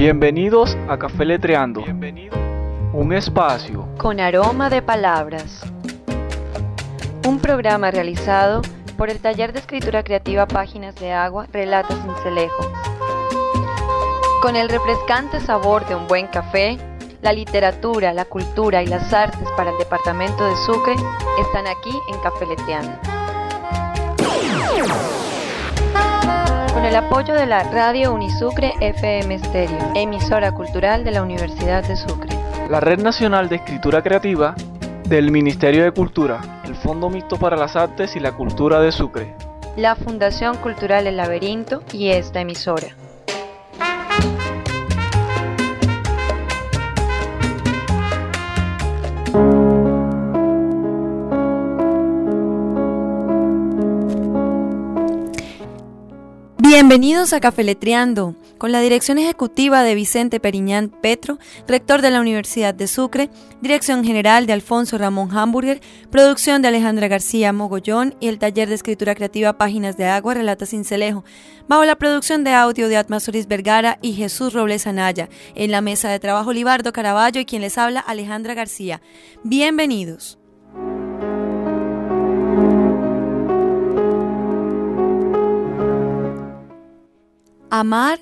Bienvenidos a Café Letreando. Un espacio con aroma de palabras. Un programa realizado por el Taller de Escritura Creativa Páginas de Agua, Relatos Cincelejo. Con el refrescante sabor de un buen café, la literatura, la cultura y las artes para el departamento de Sucre están aquí en Café Letreando. Con el apoyo de la Radio Unisucre FM Stereo, emisora cultural de la Universidad de Sucre. La Red Nacional de Escritura Creativa del Ministerio de Cultura, el Fondo Mixto para las Artes y la Cultura de Sucre. La Fundación Cultural El Laberinto y esta emisora. Bienvenidos a Cafeletreando, con la dirección ejecutiva de Vicente Periñán Petro, rector de la Universidad de Sucre, dirección general de Alfonso Ramón Hamburger, producción de Alejandra García Mogollón y el taller de escritura creativa Páginas de Agua Relata Cincelejo, bajo la producción de audio de Atma Vergara y Jesús Robles Anaya, en la mesa de trabajo Libardo Caraballo y quien les habla Alejandra García. Bienvenidos. Amar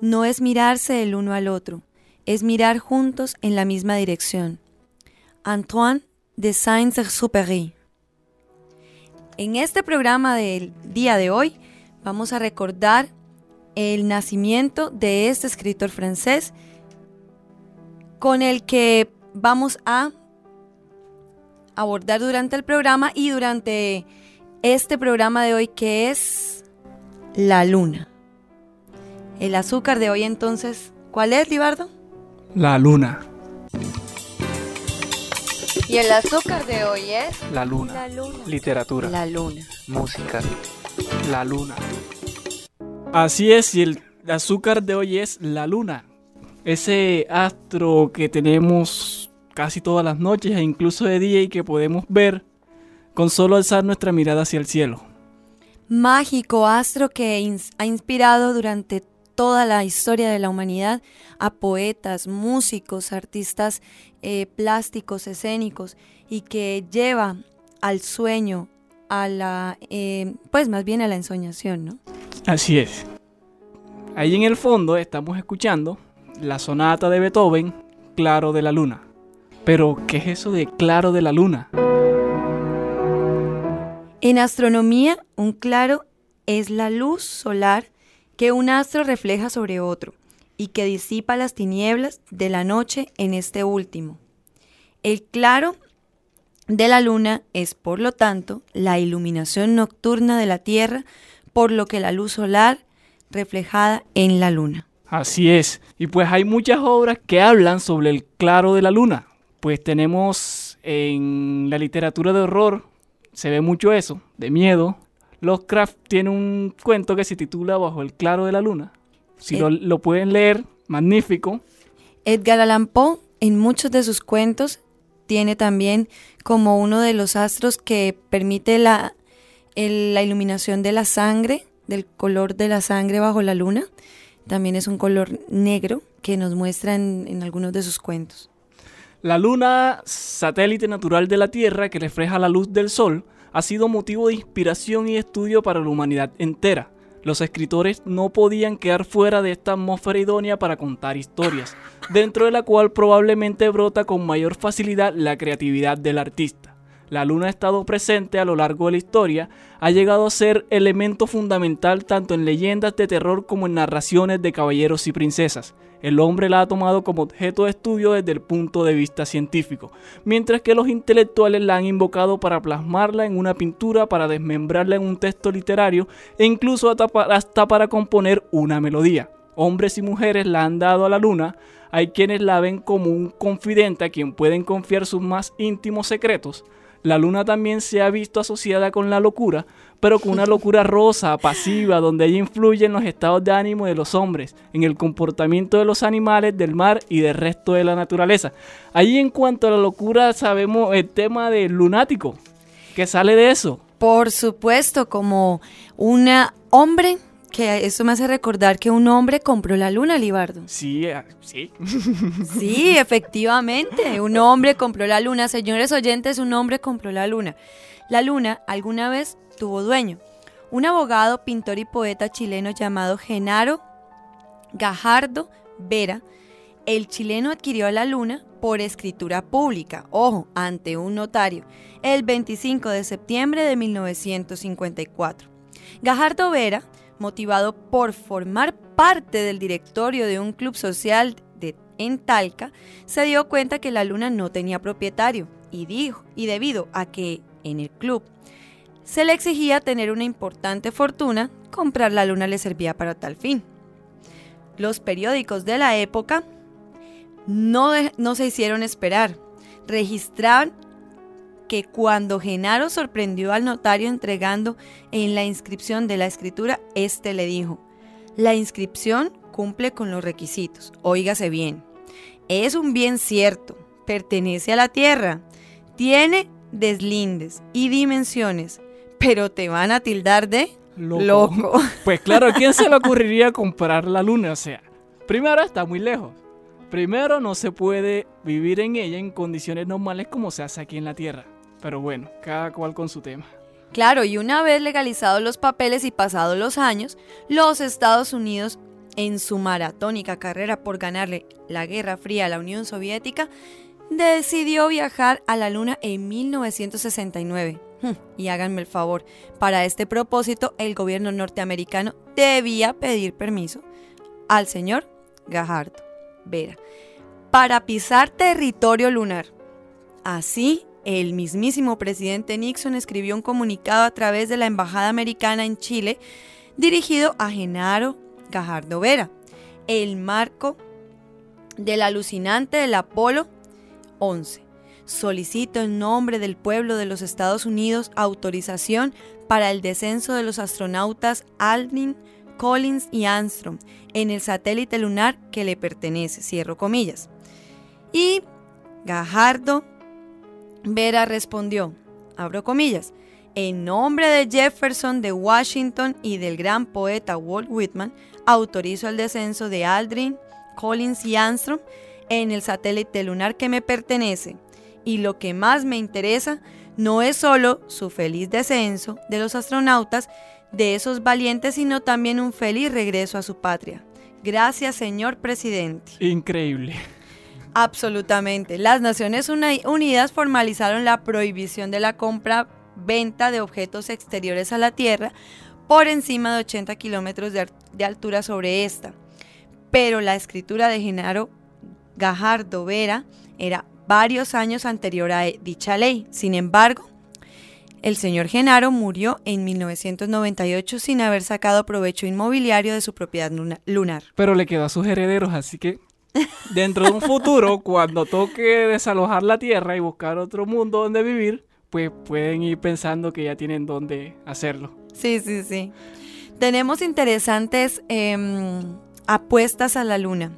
no es mirarse el uno al otro, es mirar juntos en la misma dirección. Antoine de Saint-Exupéry. En este programa del día de hoy vamos a recordar el nacimiento de este escritor francés con el que vamos a abordar durante el programa y durante este programa de hoy que es la luna. El azúcar de hoy entonces, ¿cuál es, Libardo? La luna. Y el azúcar de hoy es la luna. La luna. Literatura. La luna. Música. La luna. Así es, y el azúcar de hoy es la luna. Ese astro que tenemos casi todas las noches e incluso de día y que podemos ver con solo alzar nuestra mirada hacia el cielo. Mágico astro que ha inspirado durante toda la historia de la humanidad a poetas, músicos, artistas eh, plásticos, escénicos y que lleva al sueño, a la, eh, pues más bien a la ensoñación, ¿no? Así es. Ahí en el fondo estamos escuchando la sonata de Beethoven, Claro de la Luna. Pero, ¿qué es eso de Claro de la Luna? En astronomía, un claro es la luz solar que un astro refleja sobre otro y que disipa las tinieblas de la noche en este último. El claro de la luna es, por lo tanto, la iluminación nocturna de la Tierra, por lo que la luz solar reflejada en la luna. Así es, y pues hay muchas obras que hablan sobre el claro de la luna. Pues tenemos en la literatura de horror, se ve mucho eso, de miedo, Lovecraft tiene un cuento que se titula Bajo el claro de la luna. Si lo, pueden leer, magnífico. Edgar Allan Poe, en muchos de sus cuentos, tiene también como uno de los astros que permite la, la iluminación de la sangre, del color de la sangre bajo la luna. También es un color negro que nos muestra en, en algunos de sus cuentos. La luna, satélite natural de la Tierra que refleja la luz del Sol, ha sido motivo de inspiración y estudio para la humanidad entera. Los escritores no podían quedar fuera de esta atmósfera idónea para contar historias, dentro de la cual probablemente brota con mayor facilidad la creatividad del artista. La luna ha estado presente a lo largo de la historia, ha llegado a ser elemento fundamental tanto en leyendas de terror como en narraciones de caballeros y princesas el hombre la ha tomado como objeto de estudio desde el punto de vista científico, mientras que los intelectuales la han invocado para plasmarla en una pintura, para desmembrarla en un texto literario e incluso hasta para componer una melodía. Hombres y mujeres la han dado a la luna, hay quienes la ven como un confidente a quien pueden confiar sus más íntimos secretos, la luna también se ha visto asociada con la locura, pero con una locura rosa, pasiva, donde ella influye en los estados de ánimo de los hombres, en el comportamiento de los animales, del mar y del resto de la naturaleza. Allí en cuanto a la locura sabemos el tema del lunático, que sale de eso. Por supuesto, como un hombre Que eso me hace recordar que un hombre compró la luna, Libardo. Sí, eh, sí. Sí, efectivamente, un hombre compró la luna. Señores oyentes, un hombre compró la luna. La luna alguna vez tuvo dueño, un abogado, pintor y poeta chileno llamado Genaro Gajardo Vera. El chileno adquirió la luna por escritura pública, ojo, ante un notario, el 25 de septiembre de 1954. Gajardo Vera, motivado por formar parte del directorio de un club social de, en Talca, se dio cuenta que la luna no tenía propietario y dijo, y debido a que en el club se le exigía tener una importante fortuna, comprar la luna le servía para tal fin. Los periódicos de la época no, no se hicieron esperar. Registraban que cuando Genaro sorprendió al notario entregando en la inscripción de la escritura, éste le dijo, la inscripción cumple con los requisitos, óigase bien, es un bien cierto, pertenece a la tierra, tiene deslindes y dimensiones, pero te van a tildar de Loco. loco. Pues claro, ¿a quién se le ocurriría comprar la luna? O sea, primero está muy lejos. Primero no se puede vivir en ella en condiciones normales como se hace aquí en la Tierra. Pero bueno, cada cual con su tema. Claro, y una vez legalizados los papeles y pasados los años, los Estados Unidos, en su maratónica carrera por ganarle la Guerra Fría a la Unión Soviética, decidió viajar a la Luna en 1969. Hm, Y háganme el favor, para este propósito el gobierno norteamericano debía pedir permiso al señor Gajardo Vera para pisar territorio lunar. Así, el mismísimo presidente Nixon escribió un comunicado a través de la Embajada Americana en Chile dirigido a Genaro Gajardo Vera, el marco del alucinante del Apolo 11. Solicito en nombre del pueblo de los Estados Unidos autorización para el descenso de los astronautas Aldrin, Collins y Armstrong en el satélite lunar que le pertenece, cierro comillas. Y Gajardo Vera respondió, abro comillas, en nombre de Jefferson de Washington y del gran poeta Walt Whitman, autorizo el descenso de Aldrin, Collins y Armstrong en el satélite lunar que me pertenece. Y lo que más me interesa no es solo su feliz descenso de los astronautas, de esos valientes, sino también un feliz regreso a su patria. Gracias, señor presidente. Increíble. Absolutamente. Las Naciones Uni- Unidas formalizaron la prohibición de la compra-venta de objetos exteriores a la Tierra por encima de 80 kilómetros de, altura sobre esta. Pero la escritura de Genaro Gajardo Vera era varios años anterior a e- dicha ley. Sin embargo, el señor Genaro murió en 1998 sin haber sacado provecho inmobiliario de su propiedad luna- lunar. Pero le quedó a sus herederos, así que dentro de un futuro, cuando toque desalojar la Tierra y buscar otro mundo donde vivir, pues pueden ir pensando que ya tienen dónde hacerlo. Sí, sí, sí. Tenemos interesantes em, apuestas a la luna.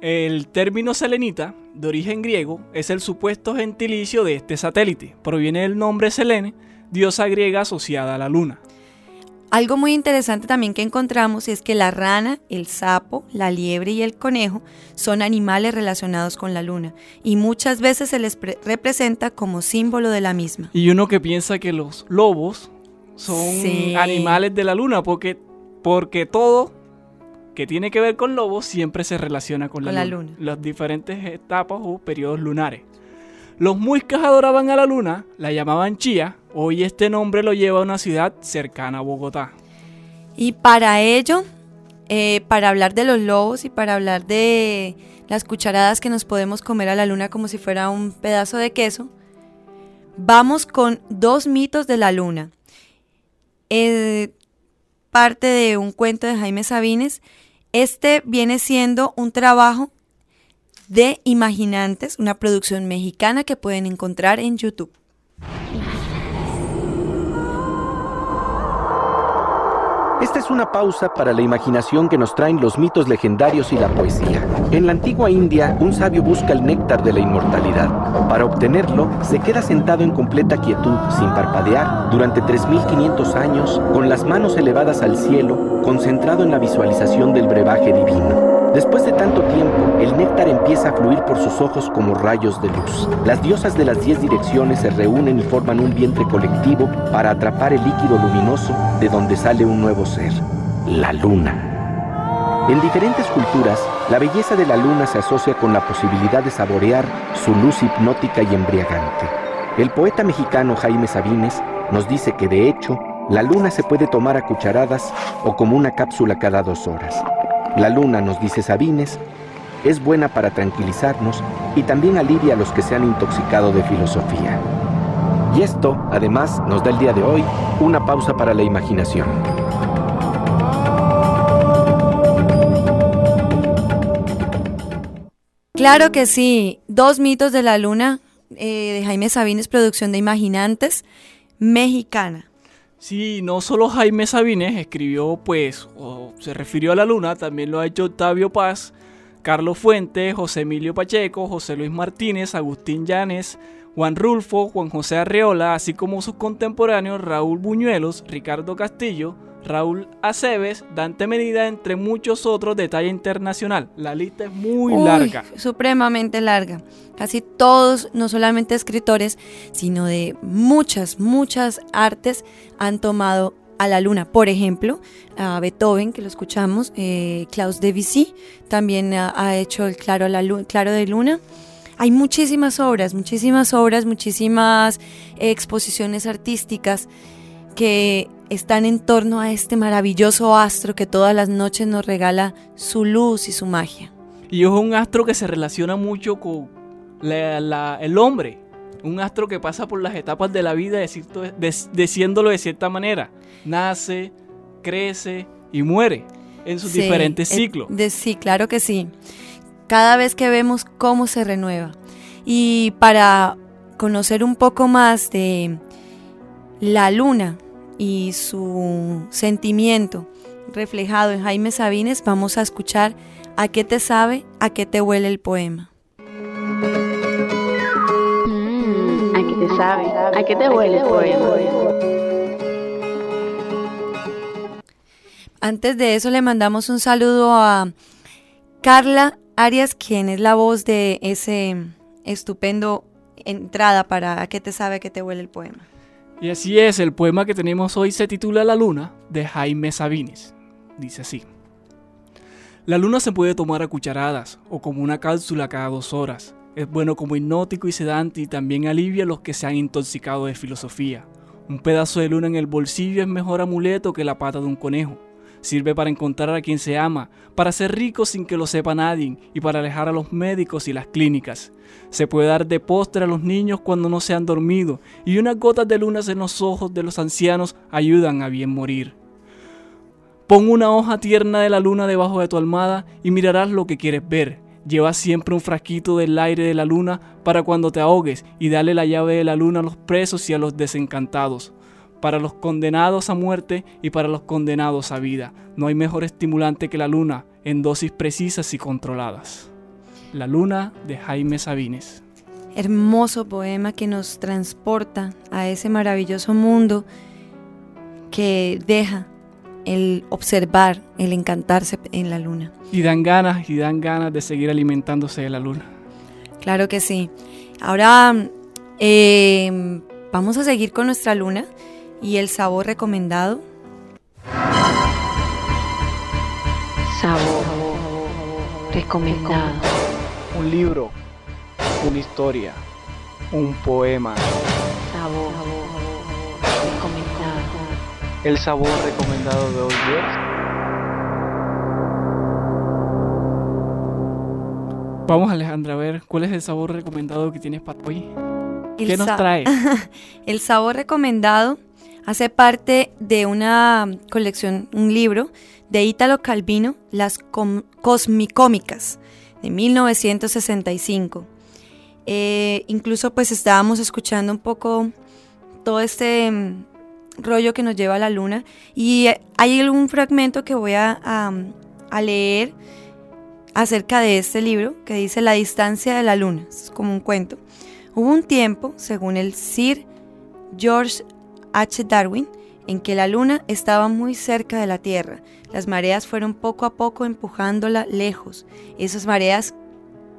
El término selenita, de origen griego, es el supuesto gentilicio de este satélite. Proviene del nombre Selene, diosa griega asociada a la luna. Algo muy interesante también que encontramos es que la rana, el sapo, la liebre y el conejo son animales relacionados con la luna y muchas veces se les pre- representa como símbolo de la misma. Y uno que piensa que los lobos son Sí. animales de la luna, porque, porque todo que tiene que ver con lobos siempre se relaciona con, Con la, la luna. luna. Las diferentes etapas o periodos lunares. Los muiscas adoraban a la luna, la llamaban Chía, hoy este nombre lo lleva a una ciudad cercana a Bogotá. Y para ello, eh, para hablar de los lobos y para hablar de las cucharadas que nos podemos comer a la luna como si fuera un pedazo de queso, vamos con dos mitos de la luna. Eh, parte de un cuento de Jaime Sabines. Este viene siendo un trabajo de Imaginantes, una producción mexicana que pueden encontrar en YouTube. Esta es una pausa para la imaginación que nos traen los mitos legendarios y la poesía. En la antigua India, un sabio busca el néctar de la inmortalidad. Para obtenerlo, se queda sentado en completa quietud, sin parpadear, durante 3.500 años, con las manos elevadas al cielo, concentrado en la visualización del brebaje divino. Después de tanto tiempo, el néctar empieza a fluir por sus ojos como rayos de luz. Las diosas de las diez direcciones se reúnen y forman un vientre colectivo para atrapar el líquido luminoso de donde sale un nuevo ser, la luna. En diferentes culturas, la belleza de la luna se asocia con la posibilidad de saborear su luz hipnótica y embriagante. El poeta mexicano Jaime Sabines nos dice que de hecho, la luna se puede tomar a cucharadas o como una cápsula cada dos horas. La luna, nos dice Sabines, es buena para tranquilizarnos y también alivia a los que se han intoxicado de filosofía. Y esto, además, nos da el día de hoy una pausa para la imaginación. Claro que sí, dos mitos de la luna eh, de Jaime Sabines, producción de Imaginantes, mexicana. Sí, no solo Jaime Sabines escribió, pues, o se refirió a la luna, también lo ha hecho Octavio Paz, Carlos Fuentes, José Emilio Pacheco, José Luis Martínez, Agustín Llanes, Juan Rulfo, Juan José Arreola, así como sus contemporáneos Raúl Buñuelos, Ricardo Castillo, Raúl Aceves, Dante Medida, entre muchos otros de talla internacional. La lista es muy larga. Supremamente larga. Casi todos, no solamente escritores, sino de muchas, muchas artes han tomado a la luna. Por ejemplo, a Beethoven, que lo escuchamos, eh, Klaus Debussy también ha, hecho el claro, la claro de luna hay muchísimas obras, muchísimas obras, muchísimas exposiciones artísticas que están en torno a este maravilloso astro que todas las noches nos regala su luz y su magia. Y es un astro que se relaciona mucho con el hombre, un astro que pasa por las etapas de la vida, diciéndolo de cierta manera. Nace, crece y muere en sus diferentes ciclos. sí, claro que sí cada vez que vemos cómo se renueva. Y para conocer un poco más de la luna y su sentimiento reflejado en Jaime Sabines, vamos a escuchar a qué te sabe, a qué te huele el poema. A qué te sabe, a qué te huele el poema. Antes de eso le mandamos un saludo a Carla Arias, quien es la voz de ese estupendo entrada para ¿A qué te sabe, a qué te huele el poema? Y así es, el poema que tenemos hoy se titula La Luna, de Jaime Sabines. Dice así. La luna se puede tomar a cucharadas o como una cápsula cada dos horas. Es bueno como hipnótico y sedante y también alivia a los que se han intoxicado de filosofía. Un pedazo de luna en el bolsillo es mejor amuleto que la pata de un conejo. Sirve para encontrar a quien se ama, para ser rico sin que lo sepa nadie y para alejar a los médicos y las clínicas. Se puede dar de postre a los niños cuando no se han dormido y unas gotas de lunas en los ojos de los ancianos ayudan a bien morir. Pon una hoja tierna de la luna debajo de tu almada y mirarás lo que quieres ver. Lleva siempre un frasquito del aire de la luna para cuando te ahogues y dale la llave de la luna a los presos y a los desencantados para los condenados a muerte y para los condenados a vida. No hay mejor estimulante que la luna en dosis precisas y controladas. La luna de Jaime Sabines. Hermoso poema que nos transporta a ese maravilloso mundo que deja el observar, el encantarse en la luna. Y dan ganas, y dan ganas de seguir alimentándose de la luna. Claro que sí. Ahora eh, vamos a seguir con nuestra luna ¿Y el sabor recomendado? Sabor recomendado. Un libro, una historia, un poema. Sabor. El sabor recomendado de hoy es... Vamos Alejandra, a ver, ¿cuál es el sabor recomendado que tienes para hoy? ¿Qué nos trae? el sabor recomendado Hace parte de una colección, un libro de Ítalo Calvino, Las Cosmicómicas, de 1965. Eh, incluso pues estábamos escuchando un poco todo este, rollo que nos lleva a la luna y hay algún fragmento que voy a, a, leer acerca de este libro que dice La distancia de la luna, es como un cuento. Hubo un tiempo, según el Sir George H. Darwin, en que la luna estaba muy cerca de la Tierra. Las mareas fueron poco a poco empujándola lejos. Esas mareas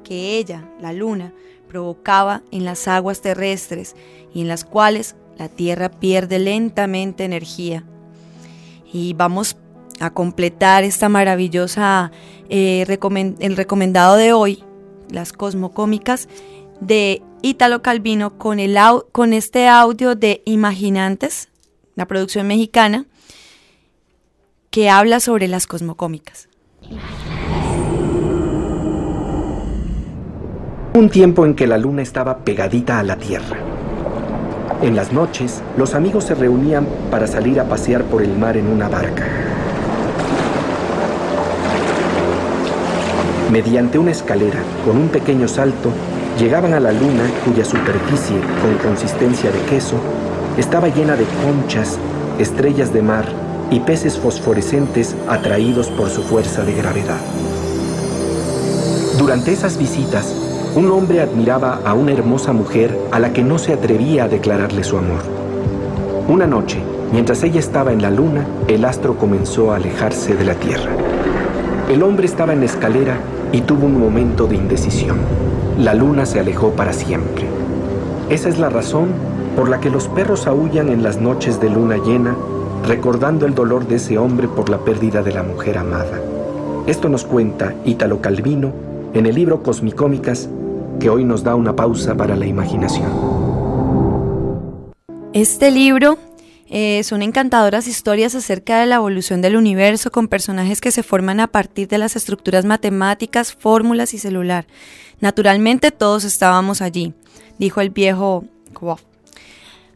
que ella, la luna, provocaba en las aguas terrestres y en las cuales la Tierra pierde lentamente energía. Y vamos a completar esta maravillosa, eh, el recomendado de hoy, las cosmocómicas, de Ítalo Calvino con, el, con este audio de Imaginantes, la producción mexicana, que habla sobre las cosmocómicas. Un tiempo en que la luna estaba pegadita a la Tierra. En las noches, los amigos se reunían para salir a pasear por el mar en una barca. Mediante una escalera con un pequeño salto, llegaban a la luna cuya superficie, con consistencia de queso, estaba llena de conchas, estrellas de mar y peces fosforescentes atraídos por su fuerza de gravedad. Durante esas visitas, un hombre admiraba a una hermosa mujer a la que no se atrevía a declararle su amor. Una noche, mientras ella estaba en la luna, el astro comenzó a alejarse de la Tierra. El hombre estaba en la escalera y tuvo un momento de indecisión. La luna se alejó para siempre. Esa es la razón por la que los perros aullan en las noches de luna llena, recordando el dolor de ese hombre por la pérdida de la mujer amada. Esto nos cuenta Ítalo Calvino en el libro Cosmicómicas que hoy nos da una pausa para la imaginación. Este libro eh, son encantadoras historias acerca de la evolución del universo con personajes que se forman a partir de las estructuras matemáticas, fórmulas y celular. Naturalmente todos estábamos allí, dijo el viejo Kwoff.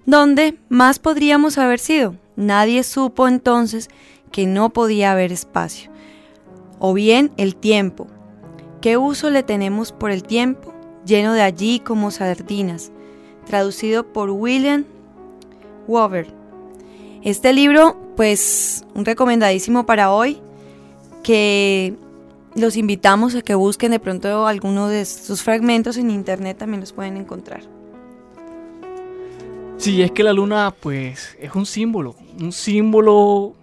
¿Dónde más podríamos haber sido? Nadie supo entonces que no podía haber espacio. O bien el tiempo. ¿Qué uso le tenemos por el tiempo? Lleno de allí como sardinas, traducido por William Wover. Este libro, pues, un recomendadísimo para hoy, que los invitamos a que busquen de pronto alguno de sus fragmentos en internet, también los pueden encontrar. Sí, es que la luna, pues, es un símbolo, un símbolo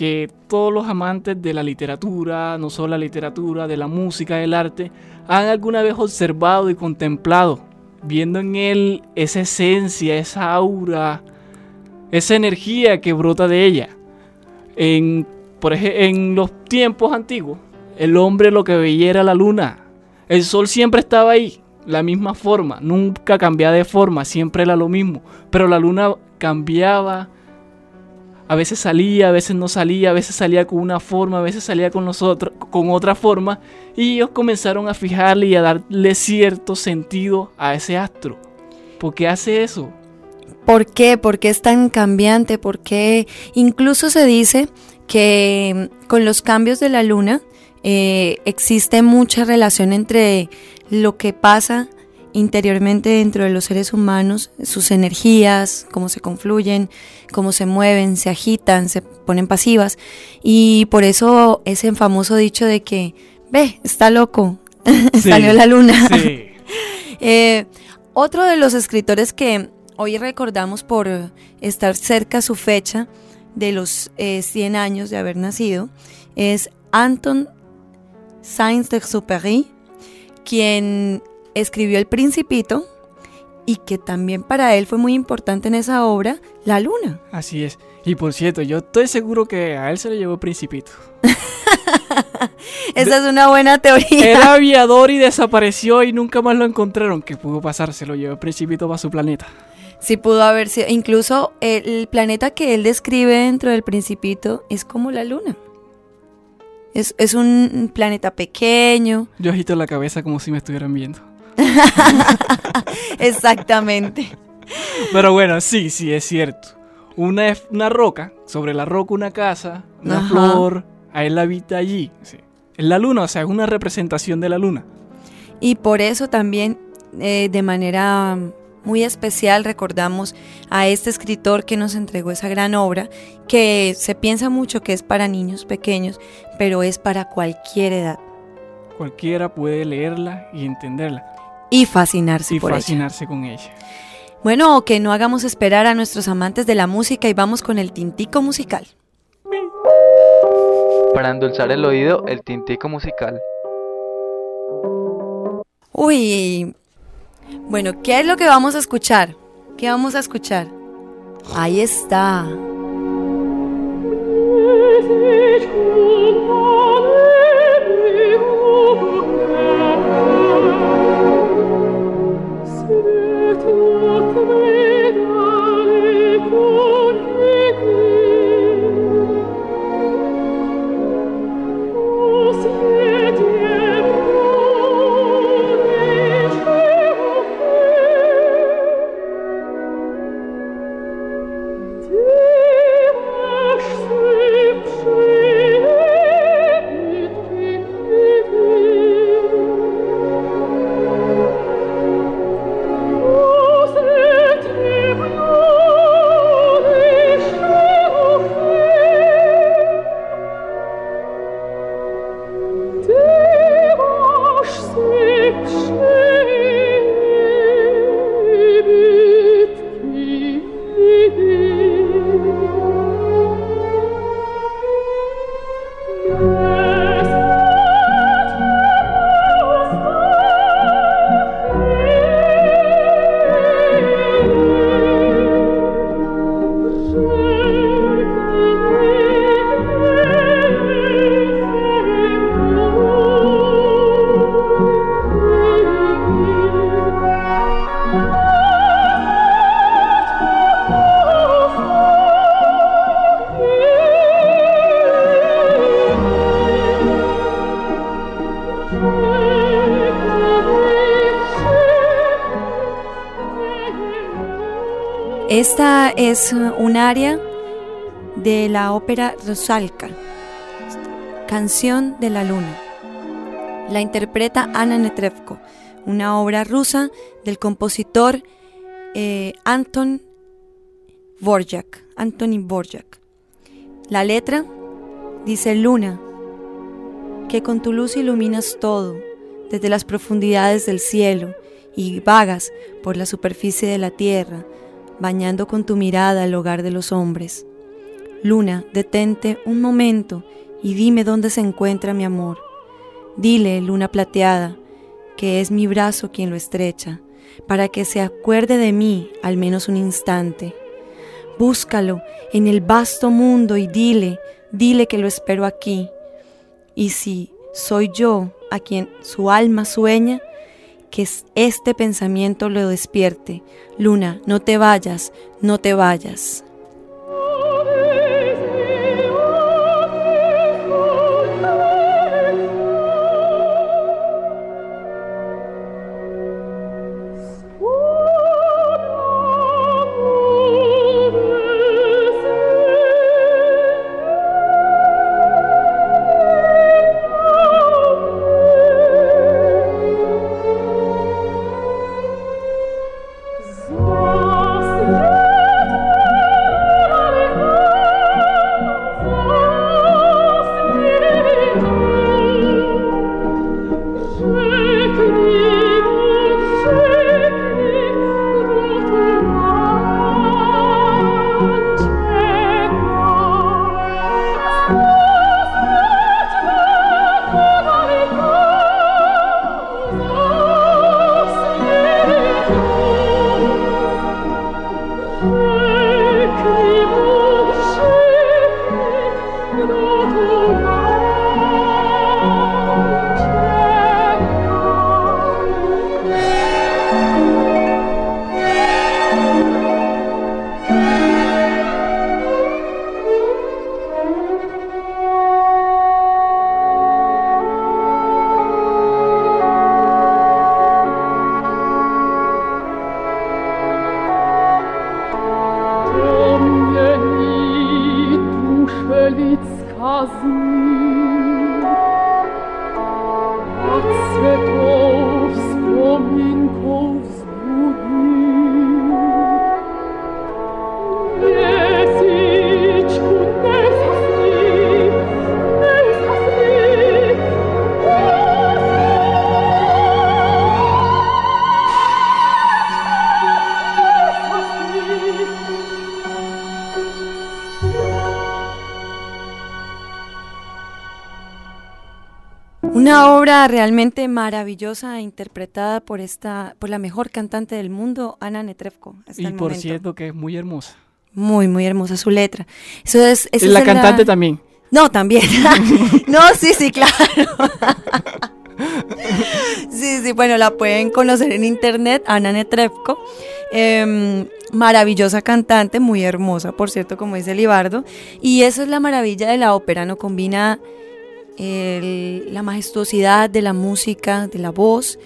que todos los amantes de la literatura, no solo la literatura, de la música, del arte, han alguna vez observado y contemplado, viendo en él esa esencia, esa aura, esa energía que brota de ella. En, por ejemplo, en los tiempos antiguos, el hombre lo que veía era la luna. El sol siempre estaba ahí, la misma forma, nunca cambiaba de forma, siempre era lo mismo. Pero la luna cambiaba a veces salía, a veces no salía, a veces salía con una forma, a veces salía con, con otra forma. Y ellos comenzaron a fijarle y a darle cierto sentido a ese astro. ¿Por qué hace eso? ¿Por qué? ¿Por qué es tan cambiante? ¿Por qué? Incluso se dice que con los cambios de la luna eh, existe mucha relación entre lo que pasa interiormente dentro de los seres humanos, sus energías, cómo se confluyen, cómo se mueven, se agitan, se ponen pasivas. Y por eso ese famoso dicho de que, ve, está loco, salió la luna. Eh, otro de los escritores que hoy recordamos por estar cerca su fecha de los 100 eh, años de haber nacido es Anton Saint-Exupéry, quien escribió El Principito y que también para él fue muy importante en esa obra, La Luna. Así es. Y por cierto, yo estoy seguro que a él se le llevó El Principito. Esa es una buena teoría. Era aviador y desapareció y nunca más lo encontraron. ¿Qué pudo pasar? Se lo llevó el Principito para su planeta. Sí pudo haber sido. Incluso el planeta que él describe dentro del Principito es como la Luna. Es, es un planeta pequeño. Yo agito la cabeza como si me estuvieran viendo. Exactamente. Pero bueno, sí, sí, es cierto. Una, una roca, sobre la roca una casa, una flor, a él habita allí. Es la luna, o sea, es una representación de la luna. Y por eso también, eh, de manera muy especial recordamos a este escritor que nos entregó esa gran obra, que se piensa mucho que es para niños pequeños, pero es para cualquier edad. Cualquiera puede leerla y entenderla. Y fascinarse y por fascinarse con ella. Bueno, que no hagamos esperar a nuestros amantes de la música y vamos con el tintico musical. Para endulzar el oído, el tintico musical. Uy, bueno, ¿qué es lo que vamos a escuchar? ¿Qué vamos a escuchar? Ahí está. Esta es un área de la ópera Rosalka, Canción de la Luna. La interpreta Anna Netrebko, una obra rusa del compositor eh, Anton Borjak, Antony Borjak. La letra dice Luna, que con tu luz iluminas todo, desde las profundidades del cielo, y vagas por la superficie de la tierra, bañando con tu mirada el hogar de los hombres. Luna, detente un momento y dime dónde se encuentra mi amor. Dile, luna plateada, que es mi brazo quien lo estrecha, para que se acuerde de mí al menos un instante. Búscalo en el vasto mundo y dile, dile que lo espero aquí. Y si soy yo a quien su alma sueña, que este pensamiento lo despierte. Luna, no te vayas, no te vayas. Obra realmente maravillosa interpretada por esta por la mejor cantante del mundo, Ana Netrebko. Y por cierto que es muy hermosa. Muy, muy hermosa su letra. Eso es, la cantante también. No, también. no, sí, sí, claro. sí, sí, bueno, la pueden conocer en internet, Ana Netrebko. Em, maravillosa cantante, muy hermosa, por cierto, como dice Libardo. Y eso es la maravilla de la ópera, ¿no? Combina la majestuosidad de la música, de la voz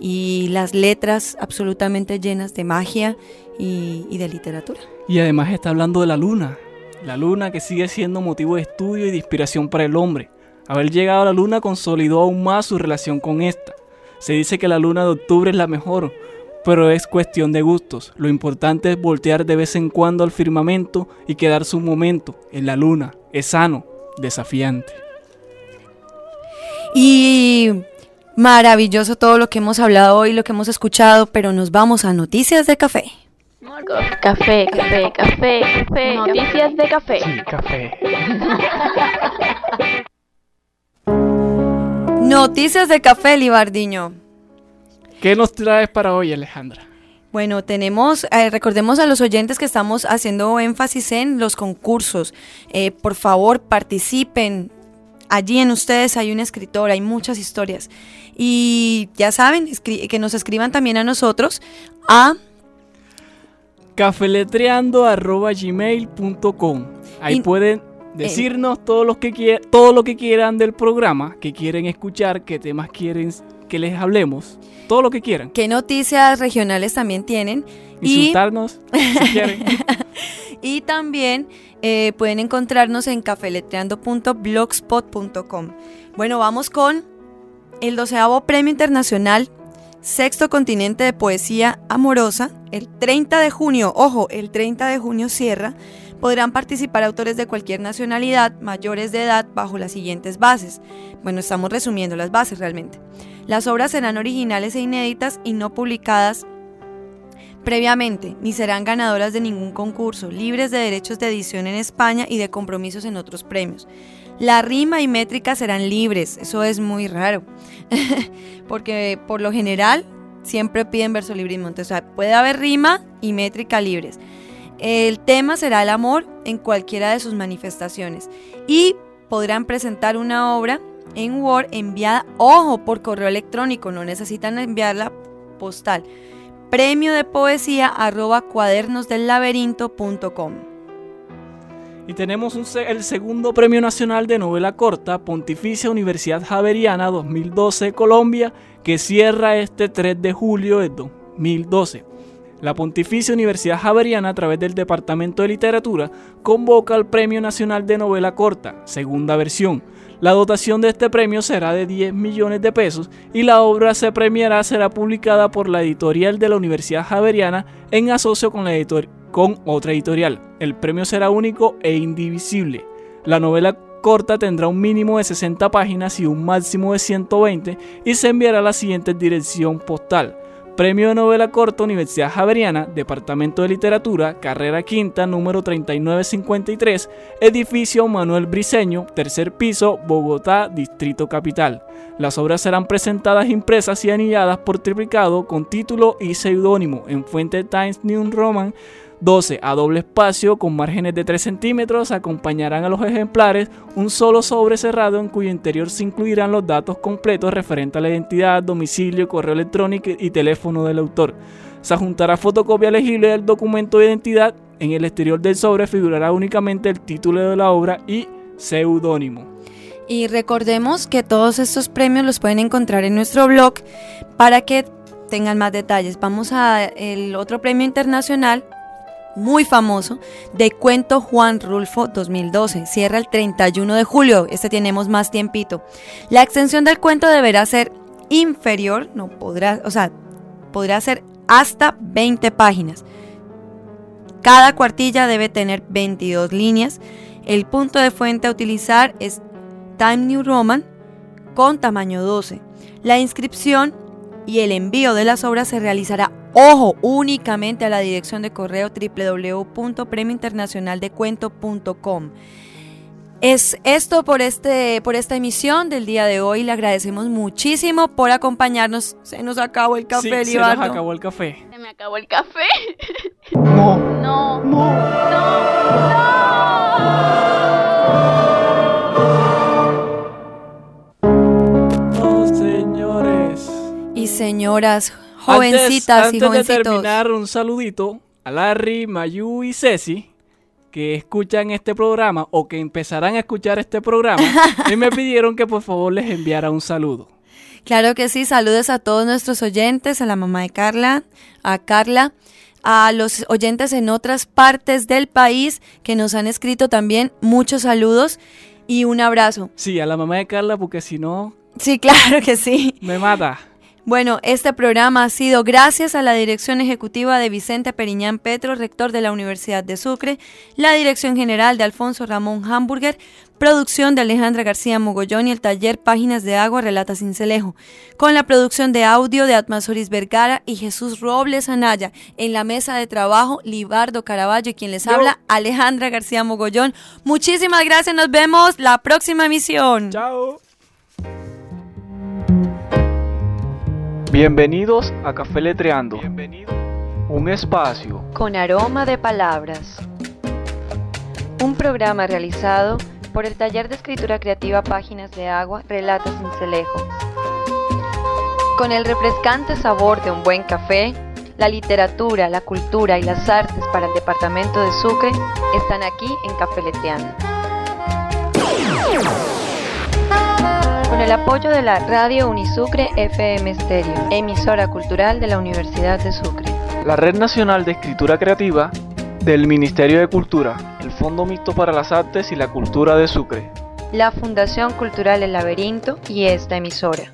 y las letras absolutamente llenas de magia y, y de literatura. Y además está hablando de la luna, la luna que sigue siendo motivo de estudio y de inspiración para el hombre. Haber llegado a la luna consolidó aún más su relación con esta. Se dice que la luna de octubre es la mejor, pero es cuestión de gustos. Lo importante es voltear de vez en cuando al firmamento y quedarse un momento en la luna. Es sano, desafiante. Y maravilloso todo lo que hemos hablado hoy, lo que hemos escuchado, pero nos vamos a noticias de café. Café, café, café, café. Noticias de café. Sí, café. Noticias de café, Libardiño. ¿Qué nos traes para hoy, Alejandra? Bueno, tenemos, eh, recordemos a los oyentes que estamos haciendo énfasis en los concursos. Eh, por favor, participen. Allí en ustedes hay un escritor, hay muchas historias. Y ya saben, que nos escriban también a nosotros a cafeletreando.gmail.com. Ahí pueden decirnos todo, lo que todo lo que quieran del programa, que quieren escuchar, qué temas quieren que les hablemos, todo lo que quieran. ¿Qué noticias regionales también tienen? Insultarnos si quieren. y también eh, pueden encontrarnos en cafeletreando.blogspot.com. Bueno, vamos con el doceavo Premio Internacional Sexto Continente de Poesía Amorosa, el 30 de junio, ojo, el 30 de junio cierra, podrán participar autores de cualquier nacionalidad, mayores de edad, bajo las siguientes bases. Bueno, estamos resumiendo las bases realmente. Las obras serán originales e inéditas y no publicadas previamente, ni serán ganadoras de ningún concurso, libres de derechos de edición en España y de compromisos en otros premios. La rima y métrica serán libres, eso es muy raro, porque por lo general siempre piden verso libre Entonces puede haber rima y métrica libres. El tema será el amor en cualquiera de sus manifestaciones y podrán presentar una obra en Word enviada, ojo, por correo electrónico, no necesitan enviarla postal. Premio de poesía arroba cuadernosdellaberinto.com. Y tenemos el segundo Premio Nacional de Novela Corta, Pontificia Universidad Javeriana 2012 Colombia, que cierra este 3 de julio de 2012. La Pontificia Universidad Javeriana, a través del Departamento de Literatura, convoca al Premio Nacional de Novela Corta, segunda versión. La dotación de este premio será de 10 millones de pesos y la obra se premiará será publicada por la editorial de la Universidad Javeriana en asocio con la editorial con otra editorial. El premio será único e indivisible. La novela corta tendrá un mínimo de 60 páginas y un máximo de 120 y se enviará a la siguiente dirección postal. Premio de Novela Corta Universidad Javeriana, Departamento de Literatura, Carrera Quinta, número 3953, Edificio Manuel Briceño, tercer piso, Bogotá, Distrito Capital. Las obras serán presentadas impresas y anilladas por triplicado con título y seudónimo en fuente Times New Roman 12 a doble espacio con márgenes de 3 centímetros acompañarán a los ejemplares un solo sobre cerrado en cuyo interior se incluirán los datos completos referentes a la identidad, domicilio, correo electrónico y teléfono del autor. Se juntará fotocopia legible del documento de identidad. En el exterior del sobre figurará únicamente el título de la obra y seudónimo. Y recordemos que todos estos premios los pueden encontrar en nuestro blog para que tengan más detalles. Vamos a el otro premio internacional muy famoso de Cuento Juan Rulfo 2012. Cierra el 31 de julio. Este tenemos más tiempito. La extensión del cuento deberá ser inferior, no podrá, o sea, podrá ser hasta 20 páginas. Cada cuartilla debe tener 22 líneas. El punto de fuente a utilizar es Time New Roman con tamaño 12. La inscripción y el envío de las obras se realizará Ojo, únicamente a la dirección de correo www.premiointernacionaldecuento.com. Es esto por, este, por esta emisión del día de hoy. Le agradecemos muchísimo por acompañarnos. Se nos acabó el café, sí, se nos acabó el café. Se me acabó el café. No. No. No. No, señoras, jovencitas antes, y jovencitos. de terminar, un saludito a Larry, Mayu y Ceci que escuchan este programa o que empezarán a escuchar este programa y me pidieron que por favor les enviara un saludo. Claro que sí, saludos a todos nuestros oyentes, a la mamá de Carla, a Carla, a los oyentes en otras partes del país que nos han escrito también muchos saludos y un abrazo. Sí, a la mamá de Carla porque si no... Sí, claro que sí. Me mata. Bueno, este programa ha sido gracias a la dirección ejecutiva de Vicente Periñán Petro, rector de la Universidad de Sucre, la dirección general de Alfonso Ramón Hamburger, producción de Alejandra García Mogollón y el taller Páginas de Agua Relata Cincelejo, con la producción de audio de Atmasoris Vergara y Jesús Robles Anaya, en la mesa de trabajo Libardo Caraballo y quien les habla Alejandra García Mogollón. Muchísimas gracias, nos vemos la próxima emisión. Chao. Bienvenidos a Café Letreando. Un espacio con aroma de palabras. Un programa realizado por el taller de escritura creativa Páginas de Agua Relata Cincelejo. Con el refrescante sabor de un buen café, la literatura, la cultura y las artes para el departamento de Sucre están aquí en Cafeleteando. Con el apoyo de la Radio Unisucre FM Stereo, emisora cultural de la Universidad de Sucre. La Red Nacional de Escritura Creativa del Ministerio de Cultura, el Fondo Mixto para las Artes y la Cultura de Sucre. La Fundación Cultural El Laberinto y esta emisora.